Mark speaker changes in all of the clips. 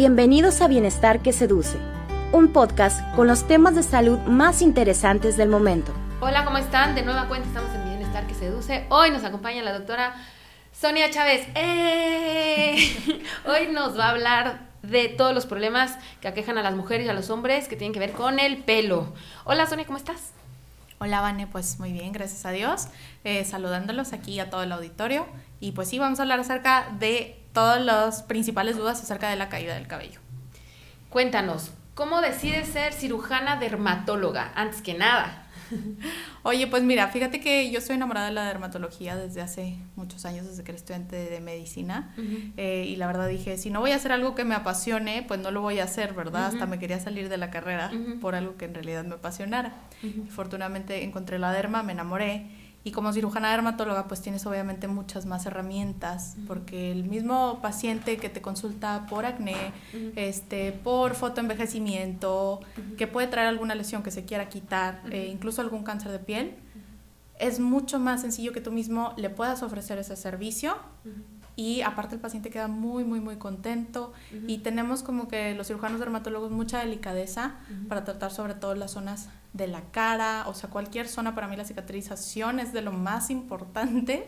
Speaker 1: Bienvenidos a Bienestar que Seduce, un podcast con los temas de salud más interesantes del momento.
Speaker 2: Hola, ¿cómo están? De nueva cuenta estamos en Bienestar que Seduce. Hoy nos acompaña la doctora Sonia Chávez. ¡Eh! Hoy nos va a hablar de todos los problemas que aquejan a las mujeres y a los hombres que tienen que ver con el pelo. Hola Sonia, ¿cómo estás?
Speaker 3: Hola Vane, pues muy bien, gracias a Dios. Eh, saludándolos aquí a todo el auditorio. Y pues sí, vamos a hablar acerca de todas las principales dudas acerca de la caída del cabello.
Speaker 2: Cuéntanos, ¿cómo decides ser cirujana dermatóloga? Antes que nada.
Speaker 3: Oye, pues mira, fíjate que yo soy enamorada de la dermatología desde hace muchos años, desde que era estudiante de medicina. Eh, y la verdad dije, si no voy a hacer algo que me apasione, pues no lo voy a hacer, ¿verdad? Hasta me quería salir de la carrera por algo que en realidad me apasionara. Afortunadamente encontré la derma, me enamoré y como cirujana dermatóloga, pues tienes obviamente muchas más herramientas, porque el mismo paciente que te consulta por acné, este, por fotoenvejecimiento, que puede traer alguna lesión que se quiera quitar, eh, incluso algún cáncer de piel, es mucho más sencillo que tú mismo le puedas ofrecer ese servicio y aparte el paciente queda muy, muy, muy contento. Y tenemos como que los cirujanos dermatólogos mucha delicadeza para tratar sobre todo las zonas de la cara, o sea, cualquier zona para mí la cicatrización es de lo más importante.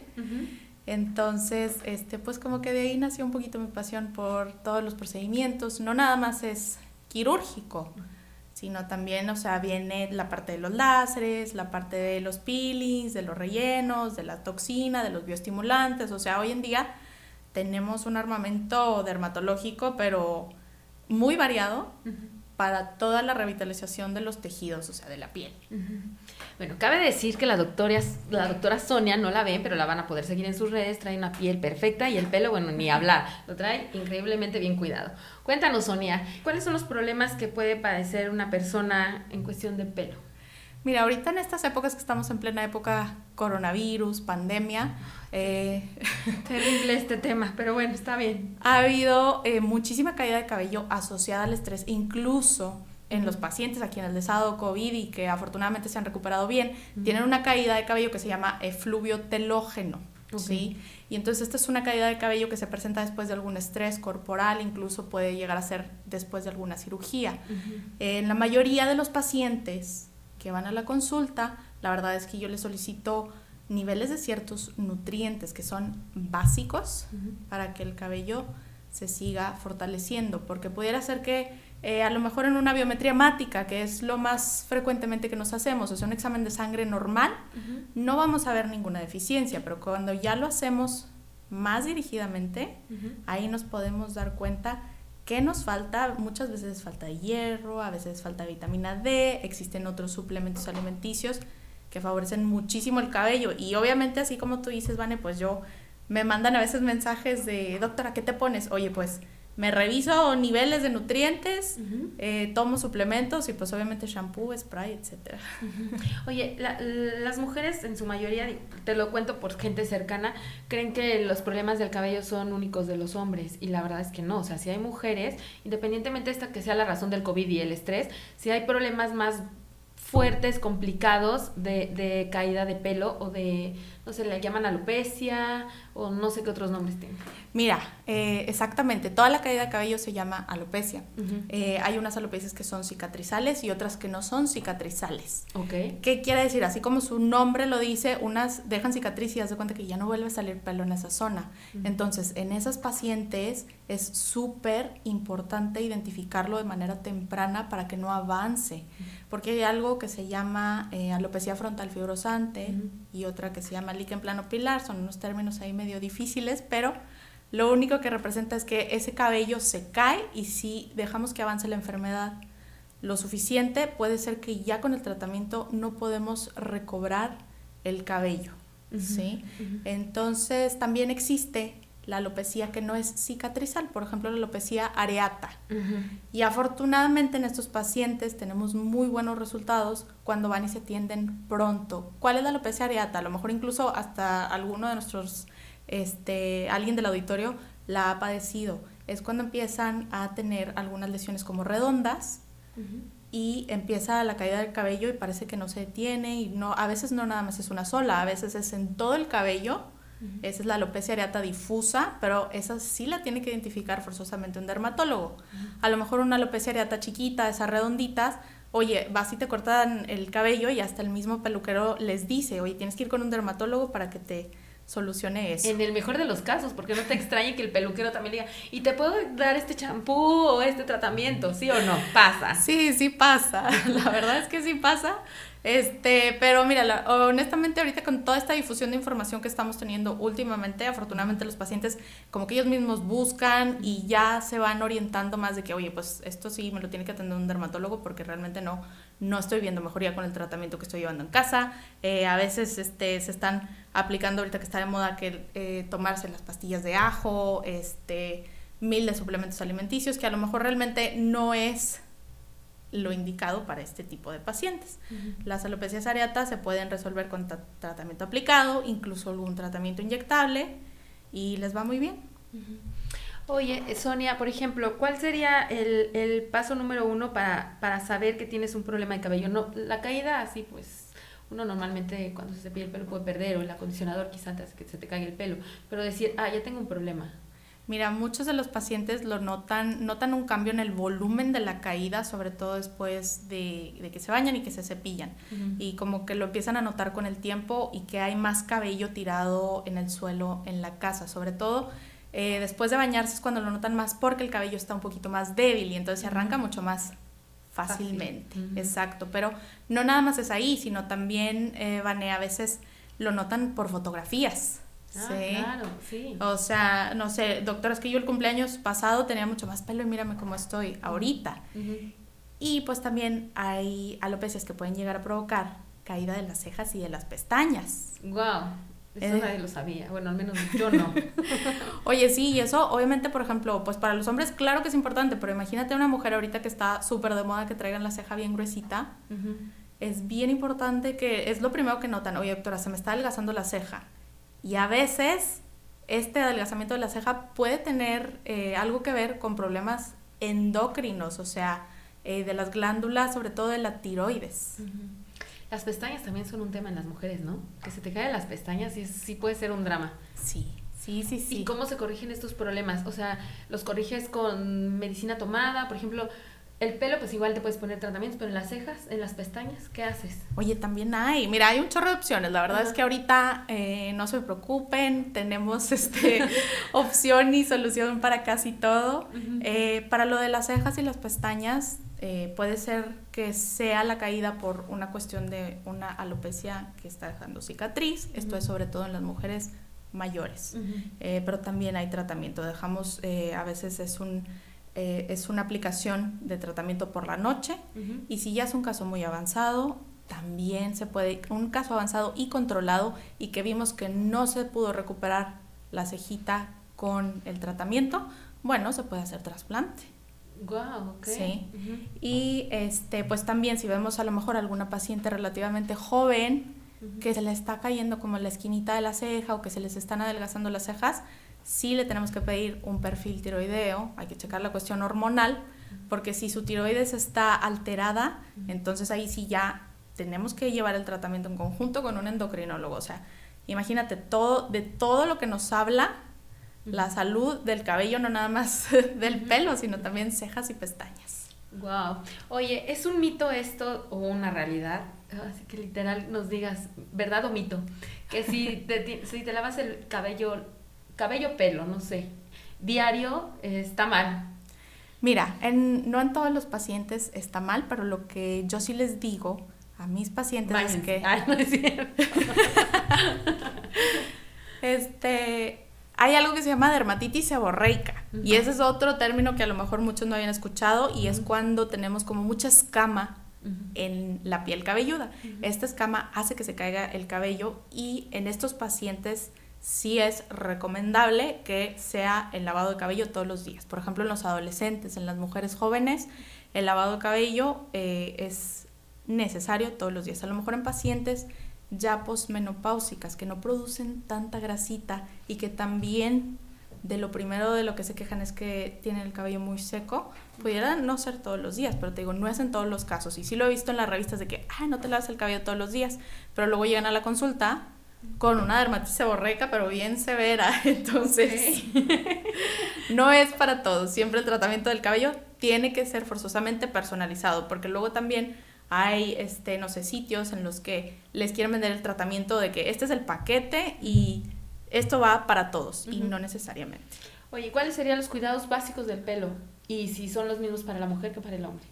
Speaker 3: Entonces, este, pues como que de ahí nació un poquito mi pasión por todos los procedimientos, no nada más es quirúrgico, sino también, o sea, viene la parte de los láseres, la parte de los peelings, de los rellenos, de la toxina, de los bioestimulantes, o sea, hoy en día tenemos un armamento dermatológico, pero muy variado para toda la revitalización de los tejidos, o sea, de la piel.
Speaker 2: Bueno, cabe decir que la doctora, la doctora Sonia no la ven, pero la van a poder seguir en sus redes, trae una piel perfecta y el pelo, bueno, ni hablar, lo trae increíblemente bien cuidado. Cuéntanos, Sonia, ¿cuáles son los problemas que puede padecer una persona en cuestión de pelo?
Speaker 3: Mira, ahorita en estas épocas que estamos en plena época coronavirus, pandemia.
Speaker 2: Eh, Terrible este tema, pero bueno, está bien.
Speaker 3: Ha habido eh, muchísima caída de cabello asociada al estrés, incluso en los pacientes a quienes les ha dado COVID y que afortunadamente se han recuperado bien, tienen una caída de cabello que se llama efluvio telógeno. ¿sí? Y entonces esta es una caída de cabello que se presenta después de algún estrés corporal, incluso puede llegar a ser después de alguna cirugía. En la mayoría de los pacientes que van a la consulta, la verdad es que yo les solicito niveles de ciertos nutrientes que son básicos para que el cabello se siga fortaleciendo, porque pudiera ser que eh, a lo mejor en una biometría hemática, que es lo más frecuentemente que nos hacemos, o sea, un examen de sangre normal, no vamos a ver ninguna deficiencia, pero cuando ya lo hacemos más dirigidamente, ahí nos podemos dar cuenta ¿Qué nos falta? Muchas veces falta hierro, a veces falta vitamina D, existen otros suplementos alimenticios que favorecen muchísimo el cabello. Y obviamente, así como tú dices, Vane, pues yo me mandan a veces mensajes de, doctora, ¿qué te pones? Oye, pues me reviso niveles de nutrientes, eh, tomo suplementos y pues obviamente shampoo, spray, etc.
Speaker 2: Oye, las mujeres en su mayoría, te lo cuento por gente cercana, creen que los problemas del cabello son únicos de los hombres y la verdad es que no, o sea, si hay mujeres, independientemente de esta que sea la razón del COVID y el estrés, si hay problemas más fuertes, complicados de, de caída de pelo o de, no sé, le llaman alopecia o no sé qué otros nombres tienen.
Speaker 3: Mira, eh, exactamente, toda la caída de cabello se llama alopecia. Eh, hay unas alopecias que son cicatrizales y otras que no son cicatrizales. ¿Qué quiere decir? Así como su nombre lo dice, unas dejan cicatriz y das de cuenta que ya no vuelve a salir pelo en esa zona. Entonces, en esas pacientes es súper importante identificarlo de manera temprana para que no avance, porque hay algo que se llama eh, alopecia frontal fibrosante y otra que se llama líquen plano pilar, son unos términos ahí medio difíciles, pero lo único que representa es que ese cabello se cae y si dejamos que avance la enfermedad lo suficiente, puede ser que ya con el tratamiento no podemos recobrar el cabello. ¿sí? Entonces también existe la alopecia que no es cicatrizal, por ejemplo la alopecia areata. Y afortunadamente en estos pacientes tenemos muy buenos resultados cuando van y se atienden pronto. ¿Cuál es la alopecia areata? A lo mejor incluso hasta alguno de nuestros este, alguien del auditorio la ha padecido. Es cuando empiezan a tener algunas lesiones como redondas y empieza la caída del cabello y parece que no se detiene y no, a veces no nada más es una sola, a veces es en todo el cabello Esa es la alopecia areata difusa, pero esa sí la tiene que identificar forzosamente un dermatólogo. A lo mejor una alopecia areata chiquita, esas redonditas, oye, vas y te cortan el cabello y hasta el mismo peluquero les dice, oye, tienes que ir con un dermatólogo para que te solucione eso.
Speaker 2: En el mejor de los casos, porque no te extrañe que el peluquero también diga, ¿y te puedo dar este champú o este tratamiento? ¿Sí o no? Pasa.
Speaker 3: Sí, sí pasa. La verdad es que sí pasa. Este, pero mira, honestamente ahorita con toda esta difusión de información que estamos teniendo últimamente, afortunadamente los pacientes como que ellos mismos buscan y ya se van orientando más de que, oye, pues esto sí me lo tiene que atender un dermatólogo porque realmente no, no estoy viendo mejoría con el tratamiento que estoy llevando en casa. Eh, a veces este, se están aplicando ahorita que está de moda que eh, tomarse las pastillas de ajo, este, mil de suplementos alimenticios, que a lo mejor realmente no es lo indicado para este tipo de pacientes. Las alopecias areatas se pueden resolver con tratamiento aplicado, incluso algún tratamiento inyectable y les va muy bien.
Speaker 2: Oye, Sonia, por ejemplo, ¿cuál sería el, paso número uno para, para, saber que tienes un problema de cabello? No, la caída así, pues uno normalmente cuando se cepilla el pelo puede perder o el acondicionador quizás antes que se te caiga el pelo, pero decir, ah, ya tengo un problema,
Speaker 3: Mira, muchos de los pacientes lo notan, notan un cambio en el volumen de la caída, sobre todo después de, que se bañan y que se cepillan. Y como que lo empiezan a notar con el tiempo y que hay más cabello tirado en el suelo en la casa. Sobre todo eh, después de bañarse es cuando lo notan más porque el cabello está un poquito más débil y entonces se arranca mucho más fácilmente. Exacto. Pero no nada más es ahí, sino también, eh, a veces lo notan por fotografías.
Speaker 2: Ah, sí. claro, sí.
Speaker 3: O sea, no sé, doctora, es que yo el cumpleaños pasado tenía mucho más pelo y mírame cómo estoy ahorita. Y pues también hay alopecias que pueden llegar a provocar caída de las cejas y de las pestañas.
Speaker 2: Wow. Eso eh. nadie lo sabía. Bueno, al menos yo no.
Speaker 3: Oye, sí, y eso obviamente, por ejemplo, pues para los hombres claro que es importante, pero imagínate una mujer ahorita que está súper de moda que traigan la ceja bien gruesita. Es bien importante que es lo primero que notan. Oye, doctora, se me está adelgazando la ceja y a veces este adelgazamiento de la ceja puede tener eh, algo que ver con problemas endocrinos, o sea, eh, de las glándulas, sobre todo de la tiroides.
Speaker 2: Las pestañas también son un tema en las mujeres, ¿no? Que se te caen las pestañas y sí puede ser un drama.
Speaker 3: Sí, sí, sí, sí.
Speaker 2: ¿Y cómo se corrigen estos problemas? O sea, ¿los corriges con medicina tomada? Por ejemplo, el pelo, pues igual te puedes poner tratamientos, pero en las cejas, en las pestañas, ¿qué haces?
Speaker 3: Oye, también hay. Mira, hay un chorro de opciones. La verdad es que ahorita eh, no se preocupen, tenemos este opción y solución para casi todo. Eh, para lo de las cejas y las pestañas, eh, puede ser que sea la caída por una cuestión de una alopecia que está dejando cicatriz. Esto es sobre todo en las mujeres mayores. pero también hay tratamiento. Dejamos, a veces es un eh, es una aplicación de tratamiento por la noche y si ya es un caso muy avanzado, también se puede, un caso avanzado y controlado y que vimos que no se pudo recuperar la cejita con el tratamiento, bueno, se puede hacer trasplante.
Speaker 2: Wow, okay.
Speaker 3: Sí. Y este, pues también si vemos a lo mejor alguna paciente relativamente joven que se le está cayendo como la esquinita de la ceja o que se les están adelgazando las cejas, sí le tenemos que pedir un perfil tiroideo, hay que checar la cuestión hormonal, porque si su tiroides está alterada, entonces ahí sí ya tenemos que llevar el tratamiento en conjunto con un endocrinólogo. O sea, imagínate todo, de todo lo que nos habla la salud del cabello, no nada más del pelo, sino también cejas y pestañas.
Speaker 2: Wow. Oye, ¿es un mito esto o una realidad? Así que literal nos digas, ¿verdad o mito? Que si te, si te lavas el cabello cabello, pelo, no sé, diario está mal.
Speaker 3: Mira, en, no en todos los pacientes está mal, pero lo que yo sí les digo a mis pacientes es que...
Speaker 2: no es cierto.
Speaker 3: este, hay algo que se llama dermatitis seborreica y ese es otro término que a lo mejor muchos no habían escuchado y es cuando tenemos como mucha escama en la piel cabelluda. Esta escama hace que se caiga el cabello y en estos pacientes sí es recomendable que sea el lavado de cabello todos los días. Por ejemplo, en los adolescentes, en las mujeres jóvenes, el lavado de cabello eh, es necesario todos los días. A lo mejor en pacientes ya posmenopáusicas que no producen tanta grasita y que también de lo primero de lo que se quejan es que tienen el cabello muy seco, pudiera no ser todos los días, pero te digo, no es en todos los casos. Y sí lo he visto en las revistas de que, ah, no te lavas el cabello todos los días, pero luego llegan a la consulta con una dermatitis seborreica, pero bien severa. Entonces, no es para todos. Siempre el tratamiento del cabello tiene que ser forzosamente personalizado, porque luego también hay, este, no sé, sitios en los que les quieren vender el tratamiento de que este es el paquete y esto va para todos, y no necesariamente.
Speaker 2: Oye, ¿cuáles serían los cuidados básicos del pelo? Y si son los mismos para la mujer que para el hombre.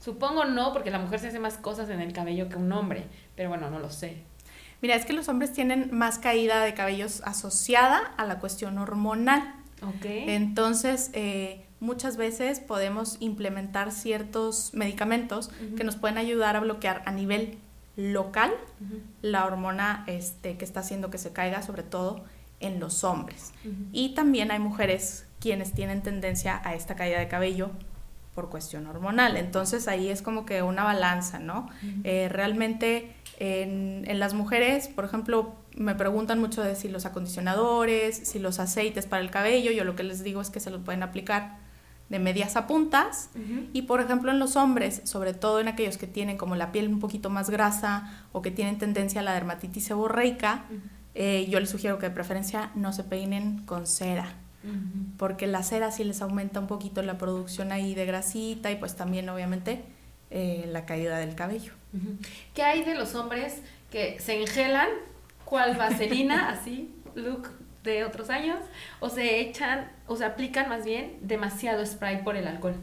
Speaker 2: Supongo no, porque la mujer se hace más cosas en el cabello que un hombre, pero bueno, no lo sé.
Speaker 3: Mira, es que los hombres tienen más caída de cabellos asociada a la cuestión hormonal.
Speaker 2: Ok.
Speaker 3: Entonces, eh, muchas veces podemos implementar ciertos medicamentos que nos pueden ayudar a bloquear a nivel local la hormona este, que está haciendo que se caiga, sobre todo en los hombres. Y también hay mujeres quienes tienen tendencia a esta caída de cabello por cuestión hormonal. Entonces ahí es como que una balanza, ¿no? Eh, realmente en, en, las mujeres, por ejemplo, me preguntan mucho de si los acondicionadores, si los aceites para el cabello, yo lo que les digo es que se los pueden aplicar de medias a puntas. Y por ejemplo en los hombres, sobre todo en aquellos que tienen como la piel un poquito más grasa o que tienen tendencia a la dermatitis seborreica, eh, yo les sugiero que de preferencia no se peinen con cera porque la cera sí les aumenta un poquito la producción ahí de grasita y pues también obviamente eh, la caída del cabello.
Speaker 2: ¿Qué hay de los hombres que se engelan? ¿Cuál vaselina? así, look de otros años, o se echan, o se aplican más bien demasiado spray por el alcohol.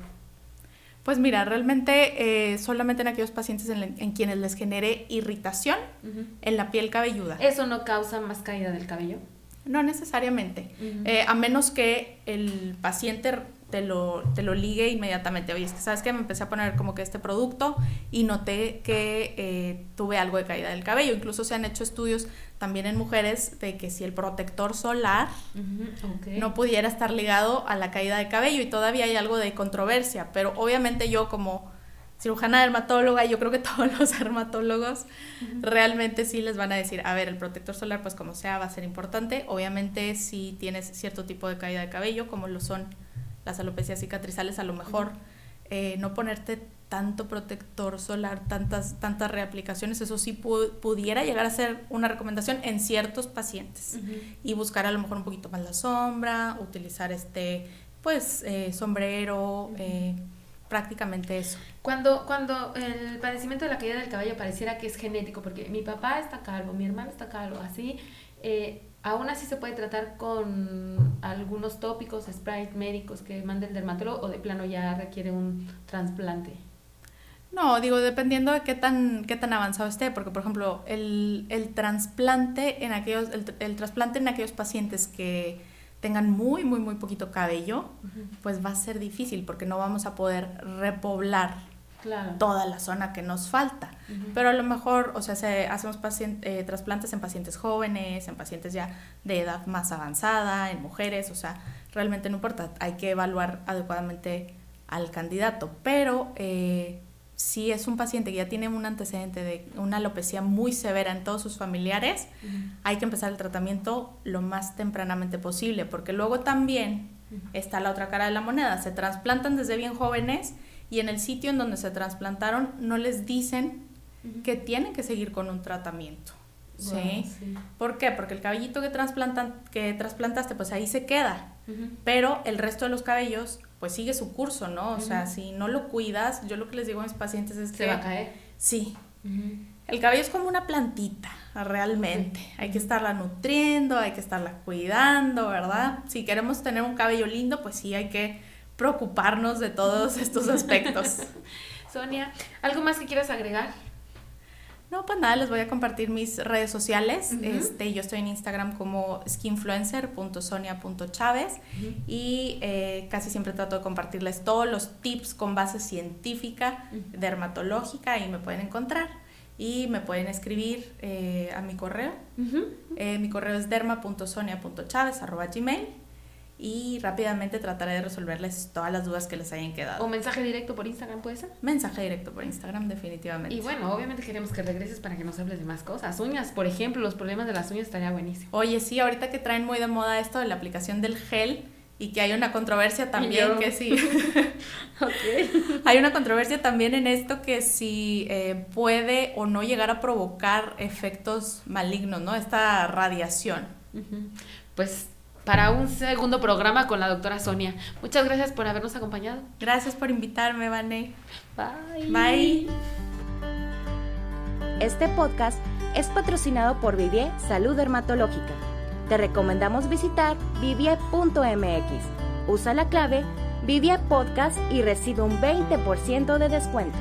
Speaker 3: Pues mira, realmente eh, solamente en aquellos pacientes en, quienes les genere irritación en la piel cabelluda.
Speaker 2: ¿Eso no causa más caída del cabello?
Speaker 3: No necesariamente, eh, a menos que el paciente te lo, te lo ligue inmediatamente. Oye, es que sabes que me empecé a poner como que este producto y noté que eh, tuve algo de caída del cabello. Incluso se han hecho estudios también en mujeres de que si el protector solar no pudiera estar ligado a la caída de cabello y todavía hay algo de controversia, pero obviamente yo como cirujana dermatóloga, yo creo que todos los dermatólogos realmente sí les van a decir, a ver, el protector solar pues como sea va a ser importante, obviamente si tienes cierto tipo de caída de cabello como lo son las alopecias cicatrizales, a lo mejor eh, no ponerte tanto protector solar, tantas, tantas reaplicaciones, eso sí pudiera llegar a ser una recomendación en ciertos pacientes. Y buscar a lo mejor un poquito más la sombra, utilizar este pues eh, sombrero, eh, prácticamente eso.
Speaker 2: Cuando, cuando el padecimiento de la caída del cabello pareciera que es genético, porque mi papá está calvo, mi hermano está calvo, así, eh, aún así se puede tratar con algunos tópicos, sprays médicos que mande el dermatólogo o de plano ya requiere un trasplante.
Speaker 3: No, digo, dependiendo de qué tan, qué tan avanzado esté, porque por ejemplo, el, el trasplante en aquellos, el, el trasplante en aquellos pacientes que tengan muy, muy, muy poquito cabello, pues va a ser difícil porque no vamos a poder repoblar toda la zona que nos falta. Pero a lo mejor, o sea, se, hacemos eh, trasplantes en pacientes jóvenes, en pacientes ya de edad más avanzada, en mujeres, o sea, realmente no importa, hay que evaluar adecuadamente al candidato. Pero eh, si es un paciente que ya tiene un antecedente de una alopecia muy severa en todos sus familiares, hay que empezar el tratamiento lo más tempranamente posible, porque luego también está la otra cara de la moneda, se trasplantan desde bien jóvenes y en el sitio en donde se trasplantaron no les dicen que tienen que seguir con un tratamiento. ¿sí? ¿Por qué? Porque el cabellito que, trasplantan, que trasplantaste, pues ahí se queda, pero el resto de los cabellos pues sigue su curso, ¿no? O sea, si no lo cuidas, yo lo que les digo a mis pacientes es que...
Speaker 2: Se va a caer.
Speaker 3: Sí. El cabello es como una plantita, realmente. Hay que estarla nutriendo, hay que estarla cuidando, ¿verdad? Si queremos tener un cabello lindo, pues sí, hay que preocuparnos de todos estos aspectos.
Speaker 2: Sonia, ¿algo más que quieras agregar?
Speaker 3: No, pues nada, les voy a compartir mis redes sociales. este, yo estoy en Instagram como skinfluencer.sonia.chávez y eh, casi siempre trato de compartirles todos los tips con base científica, dermatológica y me pueden encontrar. Y me pueden escribir eh, a mi correo. Eh, mi correo es derma.sonia.chávez.gmail y rápidamente trataré de resolverles todas las dudas que les hayan quedado.
Speaker 2: ¿O mensaje directo por Instagram puede ser?
Speaker 3: Mensaje directo por Instagram, definitivamente.
Speaker 2: Y bueno, obviamente queremos que regreses para que nos hables de más cosas. Uñas, por ejemplo, los problemas de las uñas estaría buenísimo.
Speaker 3: Oye, sí, ahorita que traen muy de moda esto de la aplicación del gel, y que hay una controversia también que sí. Hay una controversia también en esto que si eh, puede o no llegar a provocar efectos malignos, ¿no? Esta radiación.
Speaker 2: Pues para un segundo programa con la doctora Sonia. Muchas gracias por habernos acompañado.
Speaker 3: Gracias por invitarme, Vane.
Speaker 2: Bye.
Speaker 3: Bye.
Speaker 1: Este podcast es patrocinado por Vivie Salud Dermatológica. Te recomendamos visitar vivie.mx. Usa la clave Vivie Podcast y recibe un 20% de descuento.